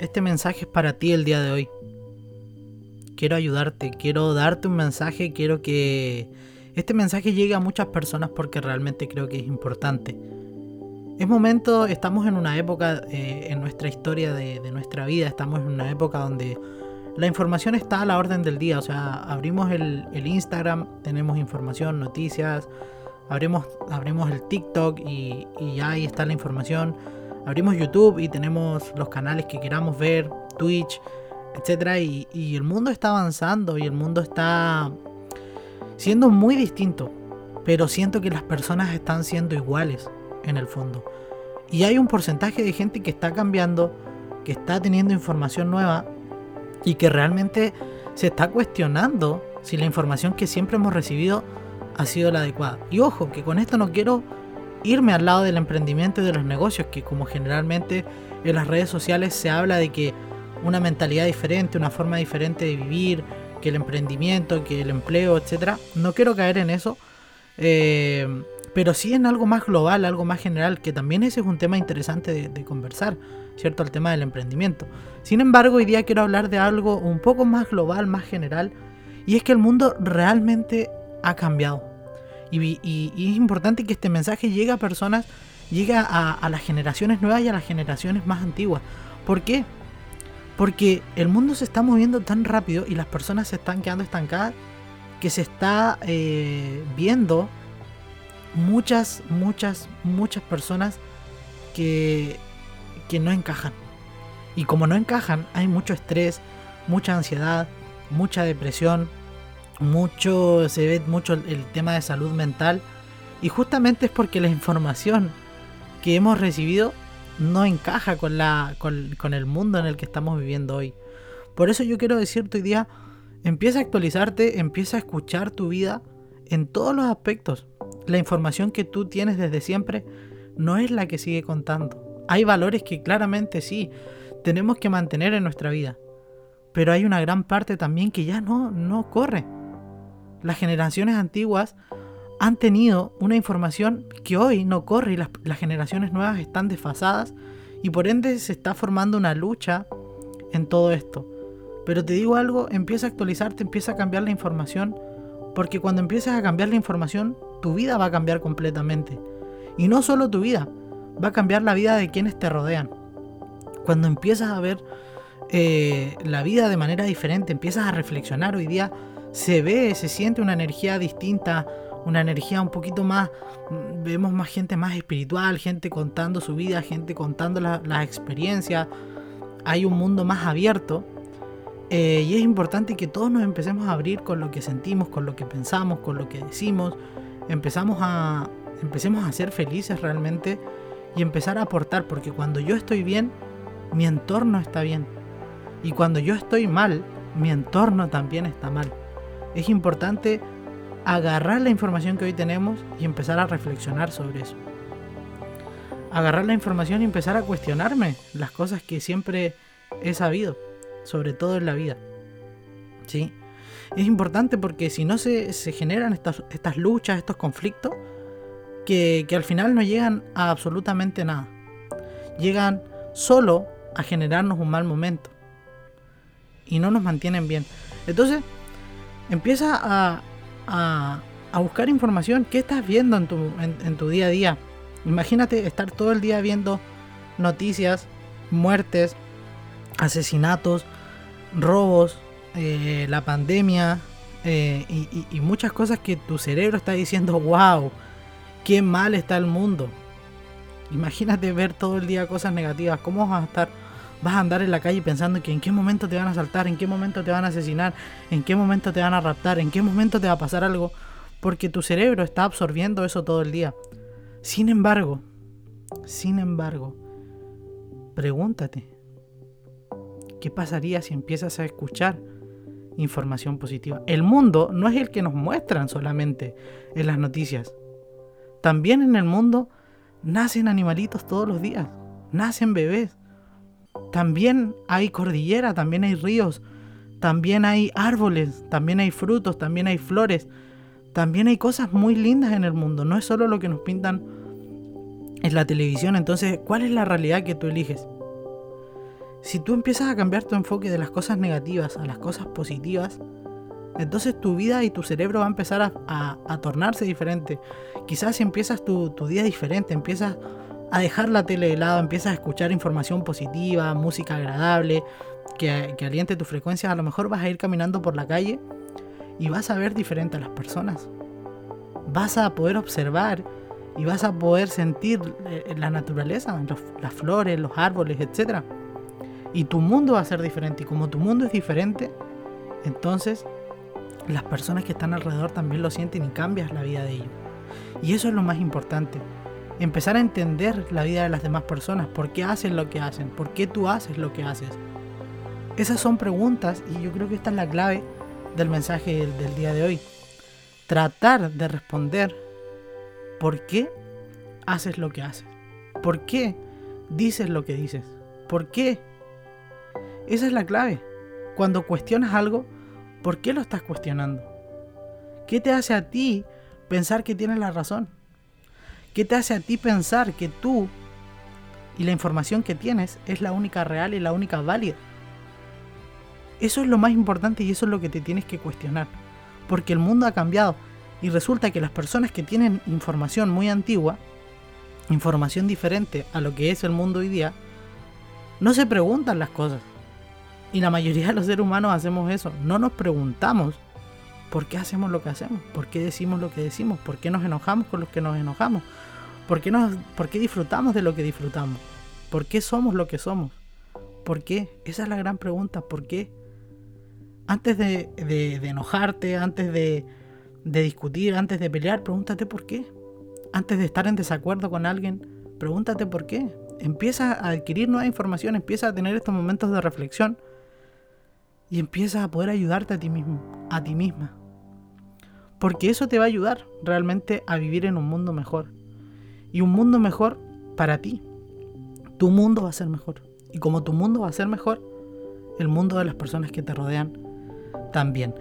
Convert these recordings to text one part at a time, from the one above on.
este mensaje es para ti el día de hoy. Quiero ayudarte, quiero darte un mensaje, quiero que este mensaje llegue a muchas personas porque realmente creo que es importante. Es momento, estamos en una época eh, en nuestra historia de, nuestra vida, estamos en una época donde la información está a la orden del día, o sea, abrimos el, Instagram, tenemos información, noticias, abrimos, abrimos el TikTok y, ya ahí está la información, abrimos YouTube y tenemos los canales que queramos ver, Twitch, etc. Y, y el mundo está avanzando y el mundo está siendo muy distinto, pero siento que las personas están siendo iguales en el fondo. Y hay un porcentaje de gente que está cambiando, que está teniendo información nueva y que realmente se está cuestionando si la información que siempre hemos recibido ha sido la adecuada. Y ojo, que con esto no quiero irme al lado del emprendimiento y de los negocios, que como generalmente en las redes sociales se habla de que una mentalidad diferente, una forma diferente de vivir, que el emprendimiento, que el empleo, etcétera. No quiero caer en eso. Eh, pero sí en algo más global, algo más general, que también ese es un tema interesante de, conversar, ¿cierto? El tema del emprendimiento. Sin embargo, hoy día quiero hablar de algo un poco más global, más general, y es que el mundo realmente ha cambiado. Y, es importante que este mensaje llegue a personas, llegue a, a las generaciones nuevas y a las generaciones más antiguas. ¿Por qué? Porque el mundo se está moviendo tan rápido y las personas se están quedando estancadas que se está eh, viendo muchas, muchas, muchas personas que, que no encajan. Y como no encajan, hay mucho estrés, mucha ansiedad, mucha depresión, mucho, se ve mucho el tema de salud mental. Y justamente es porque la información que hemos recibido no encaja con, la, con, el mundo en el que estamos viviendo hoy. Por eso yo quiero decirte hoy día, empieza a actualizarte, empieza a escuchar tu vida en todos los aspectos. La información que tú tienes desde siempre no es la que sigue contando. Hay valores que claramente sí tenemos que mantener en nuestra vida. Pero hay una gran parte también que ya no, no corre. Las generaciones antiguas han tenido una información que hoy no corre y las, generaciones nuevas están desfasadas y por ende se está formando una lucha en todo esto. Pero te digo algo, empieza a actualizarte, empieza a cambiar la información, porque cuando empiezas a cambiar la información, tu vida va a cambiar completamente. Y no solo tu vida, va a cambiar la vida de quienes te rodean. Cuando empiezas a ver eh, la vida de manera diferente, empiezas a reflexionar, hoy día se ve, se siente una energía distinta, una energía un poquito más, vemos más gente más espiritual, gente contando su vida, gente contando las experiencias, hay un mundo más abierto eh, y es importante que todos nos empecemos a abrir con lo que sentimos, con lo que pensamos, con lo que decimos, empezamos a, empecemos a ser felices realmente y empezar a aportar, porque cuando yo estoy bien, mi entorno está bien. Y cuando yo estoy mal, mi entorno también está mal. Es importante agarrar la información que hoy tenemos y empezar a reflexionar sobre eso. Agarrar la información y empezar a cuestionarme las cosas que siempre he sabido, sobre todo en la vida. ¿Sí? Es importante porque si no se, generan estas, estas, luchas, estos conflictos, que, que al final no llegan a absolutamente nada. Llegan solo a generarnos un mal momento. Y no nos mantienen bien. Entonces, empieza a, a, buscar información. ¿Qué estás viendo en tu, en, tu día a día? Imagínate estar todo el día viendo noticias, muertes, asesinatos, robos, eh, la pandemia eh, y, muchas cosas que tu cerebro está diciendo, wow, qué mal está el mundo. Imagínate ver todo el día cosas negativas. ¿Cómo vas a estar? Vas a andar en la calle pensando que en qué momento te van a asaltar, en qué momento te van a asesinar, en qué momento te van a raptar, en qué momento te va a pasar algo, porque tu cerebro está absorbiendo eso todo el día. Sin embargo, sin embargo, pregúntate, ¿qué pasaría si empiezas a escuchar información positiva? El mundo no es el que nos muestran solamente en las noticias. También en el mundo nacen animalitos todos los días, nacen bebés, también hay cordillera, también hay ríos, también hay árboles, también hay frutos, también hay flores, también hay cosas muy lindas en el mundo, no es solo lo que nos pintan en la televisión. Entonces, ¿cuál es la realidad que tú eliges? Si tú empiezas a cambiar tu enfoque de las cosas negativas a las cosas positivas, entonces tu vida y tu cerebro va a empezar a, tornarse diferente. Quizás si empiezas tu, día diferente, empiezas a dejar la tele de lado, empiezas a escuchar información positiva, música agradable, que, que aliente tu frecuencia, a lo mejor vas a ir caminando por la calle y vas a ver diferente a las personas. Vas a poder observar y vas a poder sentir eh, la naturaleza, las flores, los árboles, etc. Y tu mundo va a ser diferente. Y como tu mundo es diferente, entonces las personas que están alrededor también lo sienten y cambias la vida de ellos. Y eso es lo más importante. Empezar a entender la vida de las demás personas. ¿Por qué hacen lo que hacen? ¿Por qué tú haces lo que haces? Esas son preguntas y yo creo que esta es la clave del mensaje del, día de hoy. Tratar de responder por qué haces lo que haces. ¿Por qué dices lo que dices? ¿Por qué? Esa es la clave. Cuando cuestionas algo, ¿Por qué lo estás cuestionando? ¿Qué te hace a ti pensar que tienes la razón? ¿Qué te hace a ti pensar que tú y la información que tienes es la única real y la única válida? Eso es lo más importante y eso es lo que te tienes que cuestionar. Porque el mundo ha cambiado y resulta que las personas que tienen información muy antigua, información diferente a lo que es el mundo hoy día, no se preguntan las cosas. Y la mayoría de los seres humanos hacemos eso. No nos preguntamos por qué hacemos lo que hacemos, por qué decimos lo que decimos, por qué nos enojamos con los que nos enojamos, por qué, nos, por qué disfrutamos de lo que disfrutamos, por qué somos lo que somos, por qué. Esa es la gran pregunta, ¿por qué? Antes de, enojarte, antes de, de discutir, antes de pelear, pregúntate por qué. Antes de estar en desacuerdo con alguien, pregúntate por qué. Empieza a adquirir nueva información, empieza a tener estos momentos de reflexión y empiezas a poder ayudarte a ti mismo, a ti misma. Porque eso te va a ayudar realmente a vivir en un mundo mejor. Y un mundo mejor para ti. Tu mundo va a ser mejor. Y como tu mundo va a ser mejor, el mundo de las personas que te rodean también.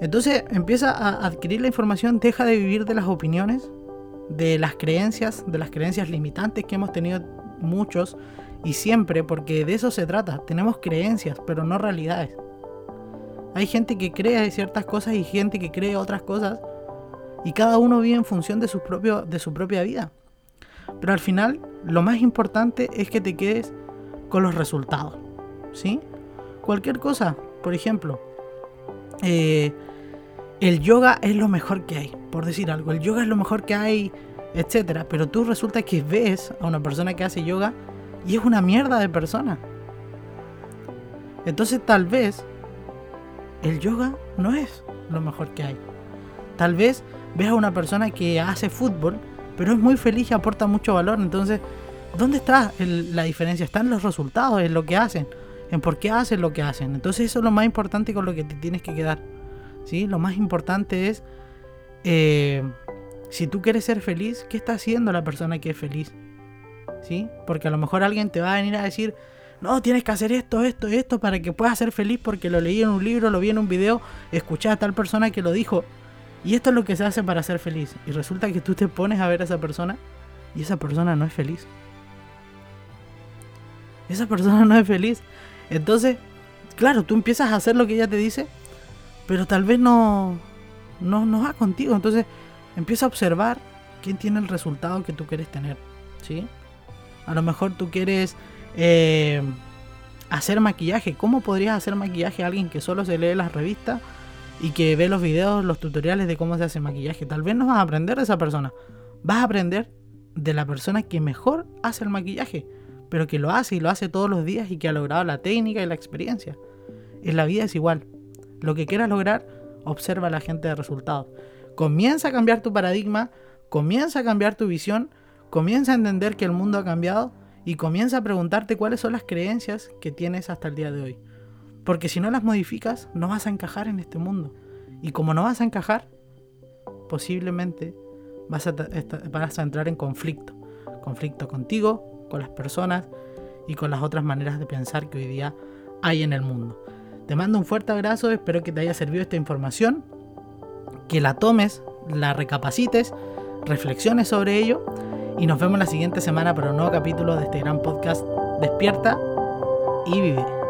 Entonces empieza a adquirir la información, deja de vivir de las opiniones, de las creencias, de las creencias limitantes que hemos tenido muchos y siempre, porque de eso se trata. Tenemos creencias, pero no realidades. Hay gente que cree ciertas cosas y gente que cree otras cosas. Y cada uno vive en función de su, de su propia vida. Pero al final, lo más importante es que te quedes con los resultados. ¿Sí? Cualquier cosa, por ejemplo, eh, el yoga es lo mejor que hay, por decir algo. El yoga es lo mejor que hay, etcétera. Pero tú resulta que ves a una persona que hace yoga y es una mierda de persona. Entonces tal vez el yoga no es lo mejor que hay. Tal vez veas a una persona que hace fútbol, pero es muy feliz y aporta mucho valor. Entonces, ¿dónde está la diferencia? Está en los resultados, en lo que hacen, en por qué hacen lo que hacen. Entonces, eso es lo más importante con lo que te tienes que quedar. ¿sí? Lo más importante es, eh, si tú quieres ser feliz, ¿qué está haciendo la persona que es feliz? ¿Sí? Porque a lo mejor alguien te va a venir a decir, no, tienes que hacer esto, esto, esto para que puedas ser feliz porque lo leí en un libro, lo vi en un video, escuché a tal persona que lo dijo. Y esto es lo que se hace para ser feliz. Y resulta que tú te pones a ver a esa persona y esa persona no es feliz. Esa persona no es feliz. Entonces, claro, tú empiezas a hacer lo que ella te dice, pero tal vez no, no, no va contigo. Entonces, empieza a observar quién tiene el resultado que tú quieres tener. ¿Sí? A lo mejor tú quieres eh, hacer maquillaje. ¿Cómo podrías hacer maquillaje a alguien que solo se lee las revistas y que ve los videos, los tutoriales de cómo se hace maquillaje? Tal vez no vas a aprender de esa persona. Vas a aprender de la persona que mejor hace el maquillaje, pero que lo hace y lo hace todos los días y que ha logrado la técnica y la experiencia. En la vida es igual. Lo que quieras lograr, observa a la gente de resultados. Comienza a cambiar tu paradigma, comienza a cambiar tu visión, comienza a entender que el mundo ha cambiado y comienza a preguntarte cuáles son las creencias que tienes hasta el día de hoy. Porque si no las modificas, no vas a encajar en este mundo. Y como no vas a encajar, posiblemente vas a, entrar en conflicto. Conflicto contigo, con las personas y con las otras maneras de pensar que hoy día hay en el mundo. Te mando un fuerte abrazo, espero que te haya servido esta información, que la tomes, la recapacites, reflexiones sobre ello y nos vemos la siguiente semana para un nuevo capítulo de este gran podcast Despierta y vive.